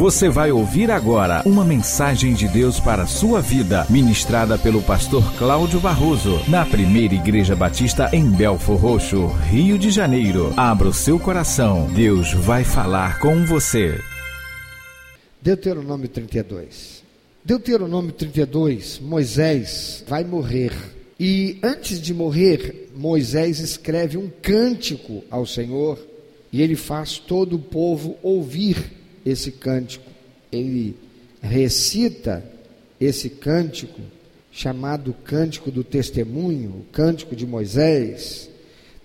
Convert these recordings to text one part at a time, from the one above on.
Você vai ouvir agora uma mensagem de Deus para a sua vida, ministrada pelo pastor Cláudio Barroso, na primeira Igreja Batista em Belfor Roxo, Rio de Janeiro. Abra o seu coração, Deus vai falar com você. Deuteronômio 32. Deuteronômio 32, Moisés vai morrer. E antes de morrer, Moisés escreve um cântico ao Senhor e ele faz todo o povo ouvir esse cântico. Ele recita esse cântico, chamado Cântico do Testemunho, o Cântico de Moisés,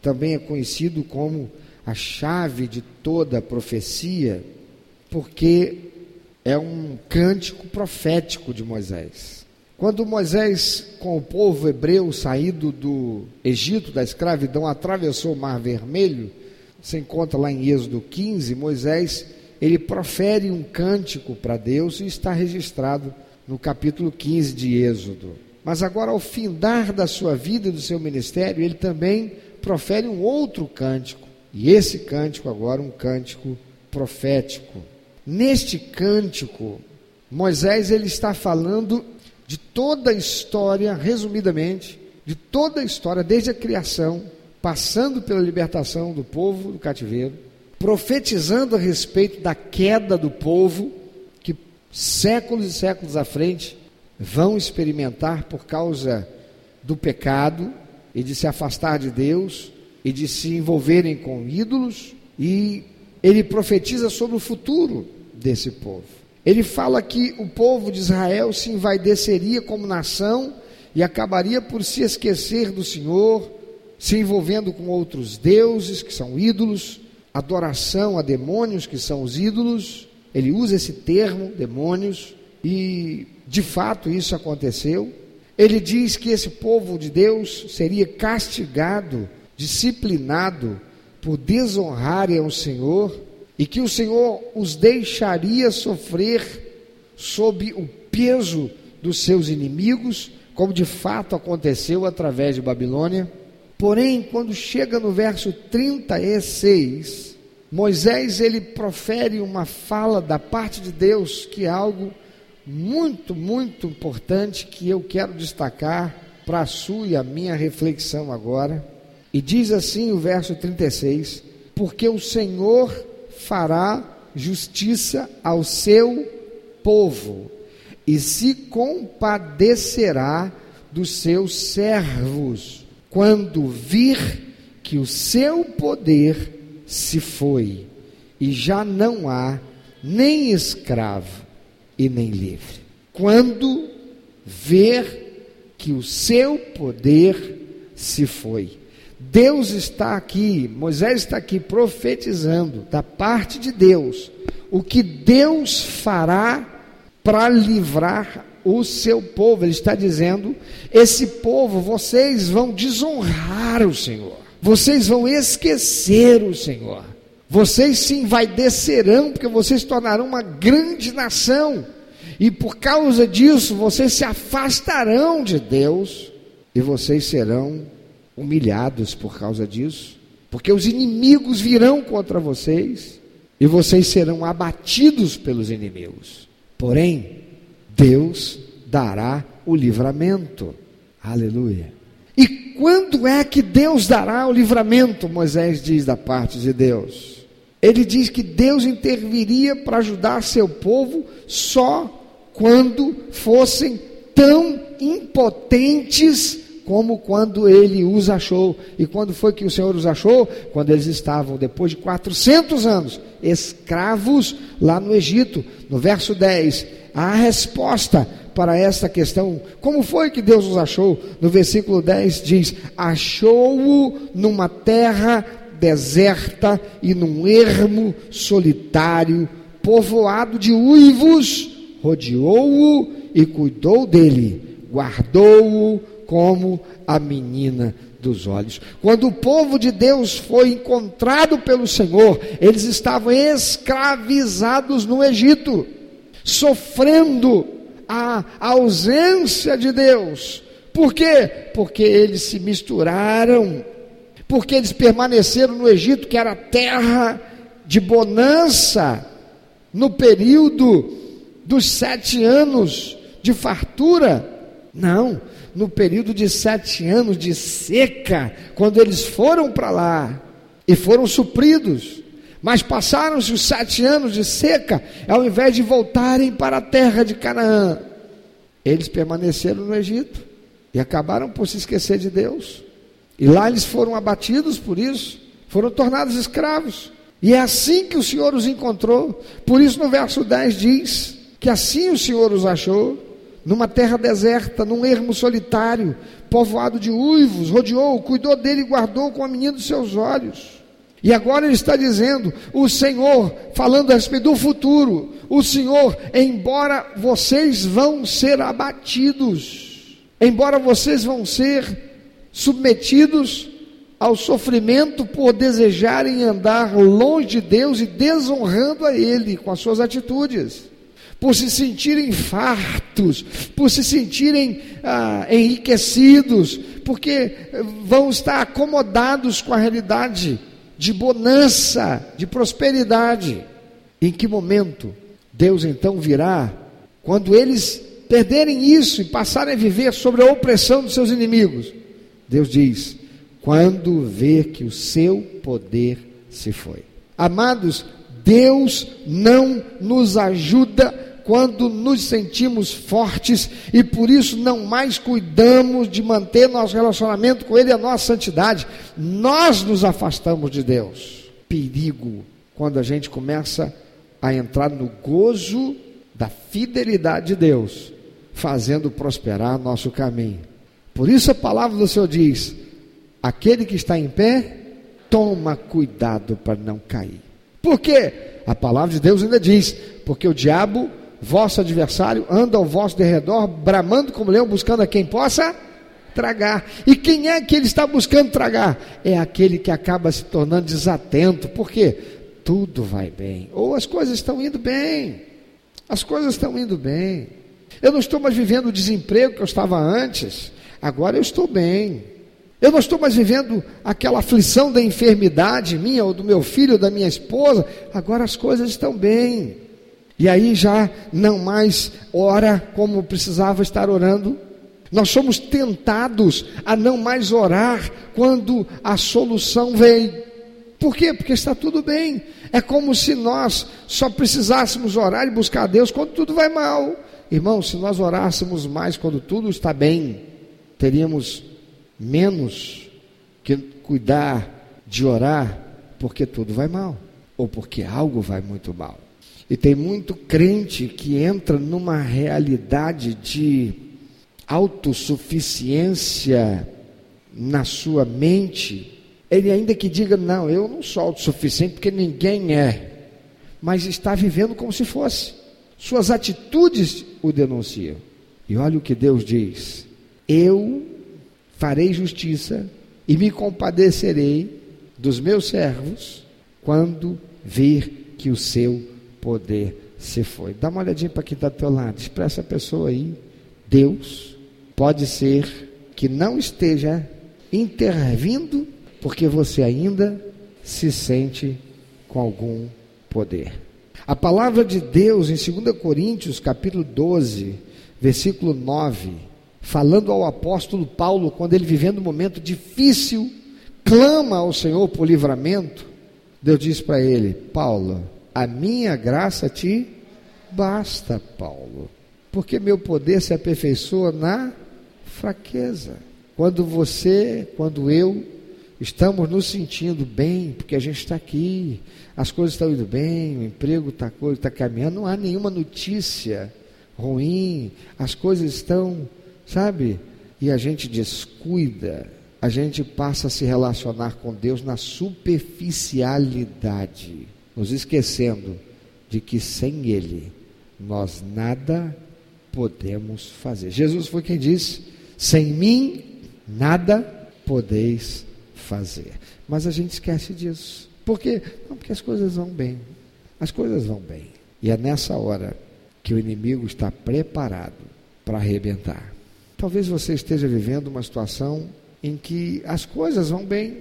também é conhecido como a chave de toda a profecia, porque é um cântico profético de Moisés. Quando Moisés, com o povo hebreu saído do Egito, da escravidão, atravessou o Mar Vermelho, se encontra lá em Êxodo 15, Moisés ele profere um cântico para Deus e está registrado no capítulo 15 de Êxodo. Mas agora, ao findar da sua vida e do seu ministério, ele também profere um outro cântico. E esse cântico, agora, um cântico profético. Neste cântico, Moisés ele está falando de toda a história, resumidamente, de toda a história, desde a criação, passando pela libertação do povo do cativeiro, profetizando a respeito da queda do povo, que séculos e séculos à frente vão experimentar por causa do pecado e de se afastar de Deus e de se envolverem com ídolos, e ele profetiza sobre o futuro desse povo. Ele fala que o povo de Israel se envaideceria como nação e acabaria por se esquecer do Senhor, se envolvendo com outros deuses que são ídolos, adoração a demônios, que são os ídolos. Ele usa esse termo, demônios, e de fato isso aconteceu. Ele diz que esse povo de Deus seria castigado, disciplinado por desonrarem ao Senhor e que o Senhor os deixaria sofrer sob o peso dos seus inimigos, como de fato aconteceu através de Babilônia. Porém, quando chega no verso 36, Moisés ele profere uma fala da parte de Deus que é algo muito, muito importante que eu quero destacar para a sua e a minha reflexão agora. E diz assim o verso 36: Porque o Senhor fará justiça ao seu povo e se compadecerá dos seus servos quando vir que o seu poder se foi e já não há nem escravo e nem livre. Quando ver que o seu poder se foi. Deus está aqui, Moisés está aqui profetizando da parte de Deus o que Deus fará para livrar o seu povo. Ele está dizendo: esse povo, vocês vão desonrar o Senhor, vocês vão esquecer o Senhor, vocês sim vai descerão, porque vocês se tornarão uma grande nação, e por causa disso vocês se afastarão de Deus, e vocês serão humilhados por causa disso, porque os inimigos virão contra vocês, e vocês serão abatidos pelos inimigos. Porém, Deus dará o livramento. Aleluia. Quando é que Deus dará o livramento? Moisés diz da parte de Deus. Ele diz que Deus interviria para ajudar seu povo só quando fossem tão impotentes como quando ele os achou. E quando foi que o Senhor os achou? Quando eles estavam, depois de 400 anos, escravos lá no Egito. No verso 10, a resposta para esta questão. Como foi que Deus os achou? No versículo 10 diz: Achou-o numa terra deserta e num ermo solitário, povoado de uivos, rodeou-o e cuidou dele, guardou-o como a menina dos olhos. Quando o povo de Deus foi encontrado pelo Senhor, eles estavam escravizados no Egito sofrendo a ausência de Deus. Por quê? Porque eles se misturaram, porque eles permaneceram no Egito, que era terra de bonança, no período dos sete anos de fartura. Não, no período de sete anos de seca, quando eles foram para lá e foram supridos. Mas passaram-se os sete anos de seca, ao invés de voltarem para a terra de Canaã, eles permaneceram no Egito e acabaram por se esquecer de Deus. E lá eles foram abatidos por isso, foram tornados escravos. E é assim que o Senhor os encontrou. Por isso, no verso 10 diz que assim o Senhor os achou, numa terra deserta, num ermo solitário, povoado de uivos, rodeou, cuidou dele e guardou com a menina dos seus olhos. E agora ele está dizendo, o Senhor, falando a respeito do futuro, o Senhor, embora vocês vão ser abatidos, embora vocês vão ser submetidos ao sofrimento por desejarem andar longe de Deus e desonrando a Ele com as suas atitudes, por se sentirem fartos, por se sentirem ah, enriquecidos, porque vão estar acomodados com a realidade de bonança, de prosperidade. Em que momento Deus então virá? Quando eles perderem isso e passarem a viver sobre a opressão dos seus inimigos. Deus diz: quando vê que o seu poder se foi. Amados, Deus não nos ajuda quando nos sentimos fortes e por isso não mais cuidamos de manter nosso relacionamento com Ele e a nossa santidade, nós nos afastamos de Deus. Perigo quando a gente começa a entrar no gozo da fidelidade de Deus, fazendo prosperar nosso caminho. Por isso a palavra do Senhor diz: aquele que está em pé, toma cuidado para não cair. Por quê? A palavra de Deus ainda diz: porque o diabo vosso adversário anda ao vosso derredor, bramando como leão, buscando a quem possa tragar. E quem é que ele está buscando tragar? É aquele que acaba se tornando desatento. Por quê? Tudo vai bem. Ou as coisas estão indo bem. As coisas estão indo bem. Eu não estou mais vivendo o desemprego que eu estava antes. Agora eu estou bem. Eu não estou mais vivendo aquela aflição da enfermidade minha ou do meu filho ou da minha esposa. Agora as coisas estão bem. E aí já não mais ora como precisava estar orando. Nós somos tentados a não mais orar quando a solução vem. Por quê? Porque está tudo bem. É como se nós só precisássemos orar e buscar a Deus quando tudo vai mal. Irmão, se nós orássemos mais quando tudo está bem, teríamos menos que cuidar de orar porque tudo vai mal ou porque algo vai muito mal. E tem muito crente que entra numa realidade de autossuficiência na sua mente. Ele ainda que diga, não, eu não sou autossuficiente porque ninguém é. Mas está vivendo como se fosse. Suas atitudes o denunciam. E olha o que Deus diz: Eu farei justiça e me compadecerei dos meus servos quando vir que o seu poder se foi. Dá uma olhadinha para quem está do teu lado. Expressa a pessoa aí. Deus pode ser que não esteja intervindo porque você ainda se sente com algum poder. A palavra de Deus em 2 Coríntios, capítulo 12, versículo 9, falando ao apóstolo Paulo, quando ele vivendo um momento difícil, clama ao Senhor por livramento, Deus diz para ele: Paulo, a minha graça te basta, Paulo, porque meu poder se aperfeiçoa na fraqueza. Quando você, quando eu, estamos nos sentindo bem, porque a gente está aqui, as coisas estão indo bem, o emprego está tá caminhando, não há nenhuma notícia ruim, as coisas estão, sabe? E a gente descuida, a gente passa a se relacionar com Deus na superficialidade nos esquecendo de que sem Ele nós nada podemos fazer. Jesus foi quem disse: sem mim nada podeis fazer. Mas a gente esquece disso. Por quê? Não, porque as coisas vão bem. As coisas vão bem. E é nessa hora que o inimigo está preparado para arrebentar. Talvez você esteja vivendo uma situação em que as coisas vão bem,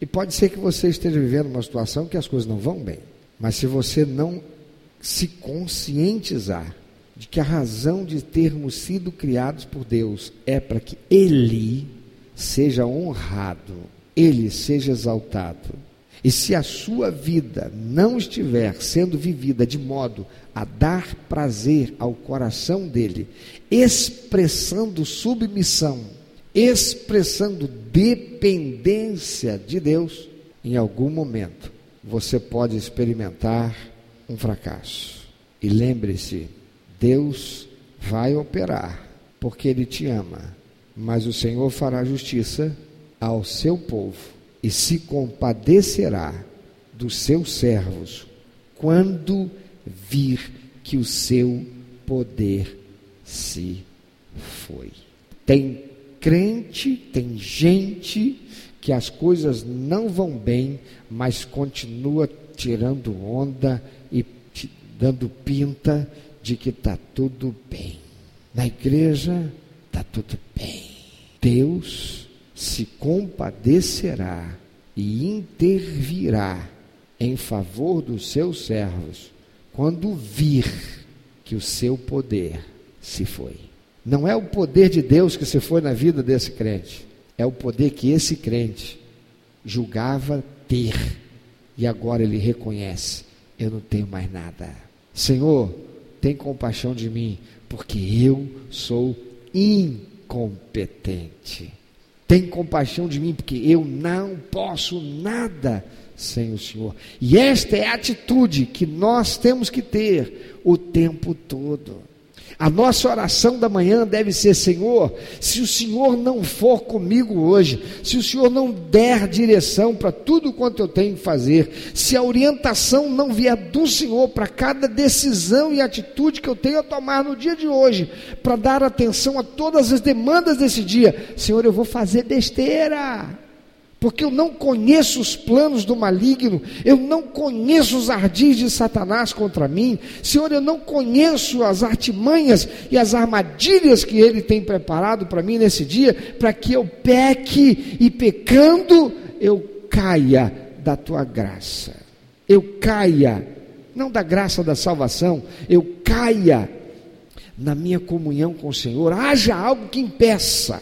e pode ser que você esteja vivendo uma situação que as coisas não vão bem. Mas se você não se conscientizar de que a razão de termos sido criados por Deus é para que Ele seja honrado, Ele seja exaltado. E se a sua vida não estiver sendo vivida de modo a dar prazer ao coração dele, expressando submissão, expressando dependência de Deus, em algum momento você pode experimentar um fracasso. E lembre-se, Deus vai operar, porque Ele te ama, mas o Senhor fará justiça ao seu povo e se compadecerá dos seus servos quando vir que o seu poder se foi. Tem crente, tem gente que as coisas não vão bem, mas continua tirando onda e dando pinta de que está tudo bem. Na igreja está tudo bem. Deus se compadecerá e intervirá em favor dos seus servos quando vir que o seu poder se foi. Não é o poder de Deus que se foi na vida desse crente, é o poder que esse crente julgava ter e agora ele reconhece: eu não tenho mais nada. Senhor, tem compaixão de mim, porque eu sou incompetente. Tem compaixão de mim, porque eu não posso nada sem o Senhor. E esta é a atitude que nós temos que ter o tempo todo. A nossa oração da manhã deve ser: Senhor, se o Senhor não for comigo hoje, se o Senhor não der direção para tudo quanto eu tenho que fazer, se a orientação não vier do Senhor para cada decisão e atitude que eu tenho a tomar no dia de hoje, para dar atenção a todas as demandas desse dia, Senhor, eu vou fazer besteira porque eu não conheço os planos do maligno, eu não conheço os ardis de Satanás contra mim, Senhor, eu não conheço as artimanhas e as armadilhas que ele tem preparado para mim nesse dia, para que eu peque e pecando eu caia da tua graça, eu caia, não da graça da salvação, eu caia na minha comunhão com o Senhor, haja algo que impeça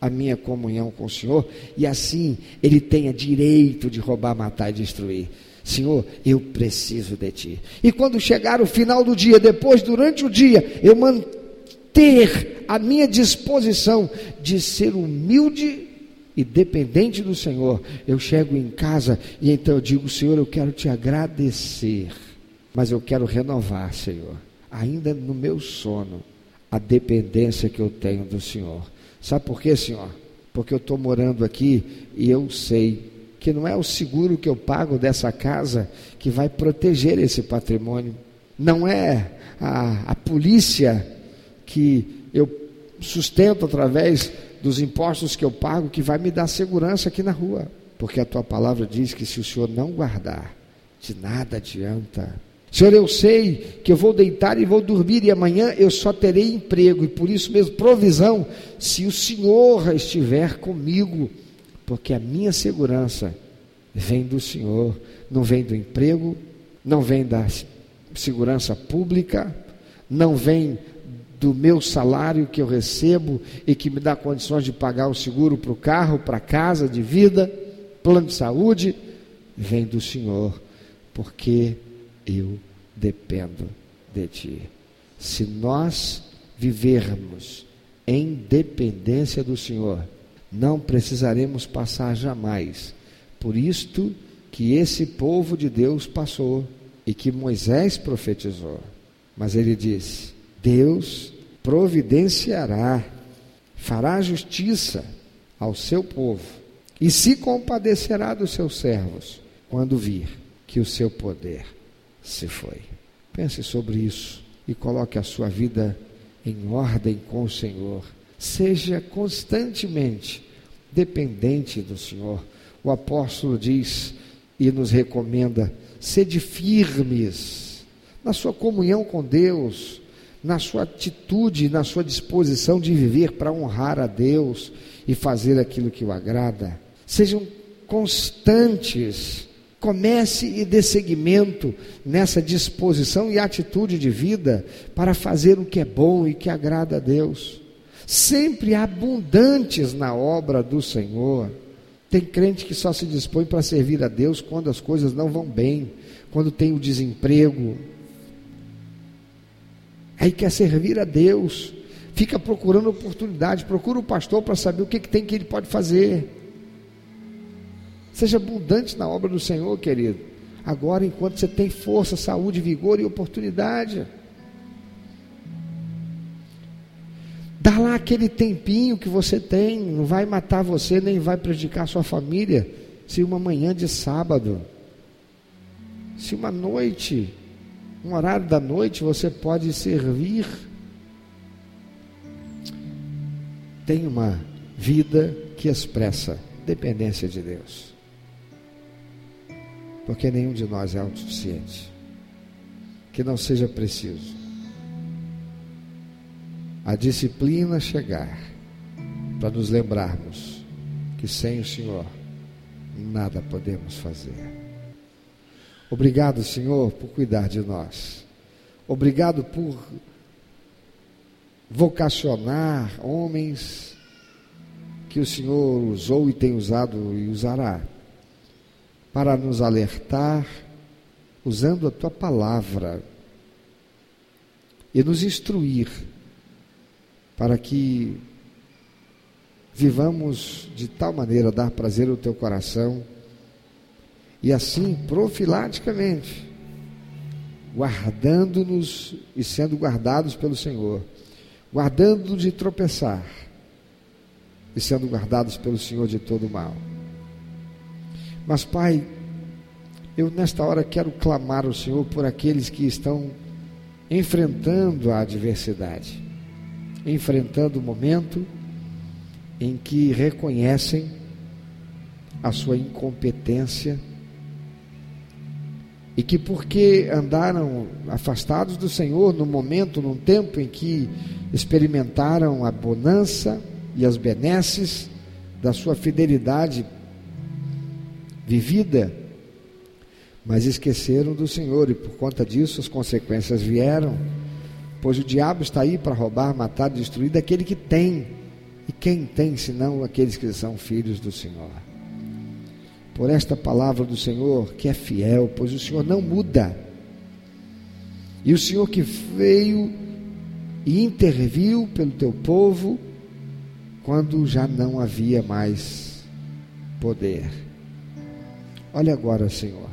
a minha comunhão com o Senhor e assim ele tenha direito de roubar, matar e destruir. Senhor, eu preciso de ti. E quando chegar o final do dia, depois, durante o dia, eu manter a minha disposição de ser humilde e dependente do Senhor, eu chego em casa e então eu digo: Senhor, eu quero te agradecer, mas eu quero renovar, Senhor, ainda no meu sono, a dependência que eu tenho do Senhor. Sabe por quê, senhor? Porque eu estou morando aqui e eu sei que não é o seguro que eu pago dessa casa que vai proteger esse patrimônio. Não é a, a polícia que eu sustento através dos impostos que eu pago que vai me dar segurança aqui na rua. Porque a tua palavra diz que se o Senhor não guardar, de nada adianta Senhor, eu sei que eu vou deitar e vou dormir, e amanhã eu só terei emprego, e por isso mesmo provisão, se o Senhor estiver comigo, porque a minha segurança vem do Senhor, não vem do emprego, não vem da segurança pública, não vem do meu salário que eu recebo e que me dá condições de pagar o seguro para o carro, para a casa de vida, plano de saúde, vem do Senhor, porque eu dependo de ti. Se nós vivermos em dependência do Senhor, não precisaremos passar jamais por isto que esse povo de Deus passou e que Moisés profetizou. Mas ele disse: Deus providenciará, fará justiça ao seu povo e se compadecerá dos seus servos quando vir que o seu poder se foi. Pense sobre isso e coloque a sua vida em ordem com o Senhor. Seja constantemente dependente do Senhor. O apóstolo diz e nos recomenda: sede firmes na sua comunhão com Deus, na sua atitude, na sua disposição de viver para honrar a Deus e fazer aquilo que o agrada. Sejam constantes Comece e dê seguimento nessa disposição e atitude de vida para fazer o que é bom e que agrada a Deus. Sempre abundantes na obra do Senhor. Tem crente que só se dispõe para servir a Deus quando as coisas não vão bem, quando tem o desemprego. Aí quer servir a Deus, fica procurando oportunidade, procura o pastor para saber o que, que tem que ele pode fazer. Seja abundante na obra do Senhor, querido. Agora, enquanto você tem força, saúde, vigor e oportunidade. Dá lá aquele tempinho que você tem, não vai matar você, nem vai prejudicar sua família. Se uma manhã de sábado, se uma noite, um horário da noite você pode servir, tem uma vida que expressa dependência de Deus porque nenhum de nós é autossuficiente. Que não seja preciso a disciplina chegar para nos lembrarmos que sem o Senhor nada podemos fazer. Obrigado, Senhor, por cuidar de nós. Obrigado por vocacionar homens que o Senhor usou e tem usado e usará para nos alertar, usando a tua palavra e nos instruir para que vivamos de tal maneira a dar prazer ao teu coração e assim profilaticamente guardando-nos e sendo guardados pelo Senhor, guardando-nos de tropeçar e sendo guardados pelo Senhor de todo mal. Mas, Pai, eu nesta hora quero clamar ao Senhor por aqueles que estão enfrentando a adversidade, enfrentando o momento em que reconhecem a sua incompetência e que porque andaram afastados do Senhor no momento, num tempo em que experimentaram a bonança e as benesses da sua fidelidade vivida, mas esqueceram do Senhor e por conta disso as consequências vieram. Pois o diabo está aí para roubar, matar, destruir daquele que tem. E quem tem senão aqueles que são filhos do Senhor? Por esta palavra do Senhor, que é fiel, pois o Senhor não muda. E o Senhor que veio e interviu pelo teu povo quando já não havia mais poder. Olha agora, Senhor,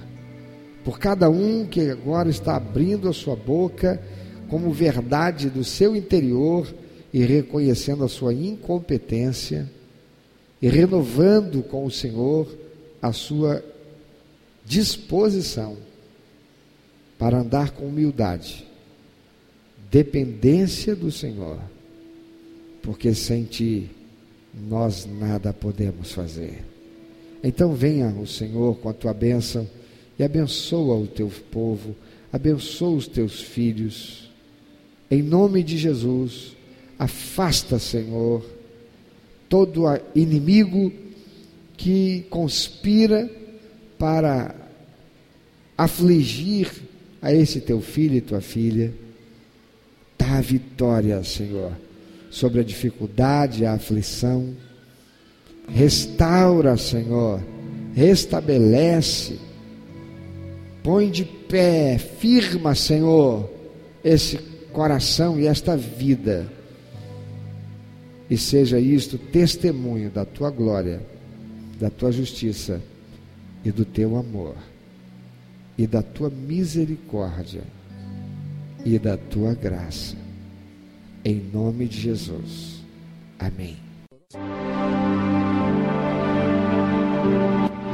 por cada um que agora está abrindo a sua boca como verdade do seu interior e reconhecendo a sua incompetência e renovando com o Senhor a sua disposição para andar com humildade, dependência do Senhor, porque sem Ti nós nada podemos fazer. Então venha o Senhor com a tua bênção e abençoa o teu povo, abençoa os teus filhos. Em nome de Jesus, afasta, Senhor, todo inimigo que conspira para afligir a esse teu filho e tua filha. Dá vitória, Senhor, sobre a dificuldade, a aflição Restaura, Senhor, restabelece, põe de pé, firma, Senhor, esse coração e esta vida, e seja isto testemunho da tua glória, da tua justiça e do teu amor, e da tua misericórdia e da tua graça. Em nome de Jesus. Amém.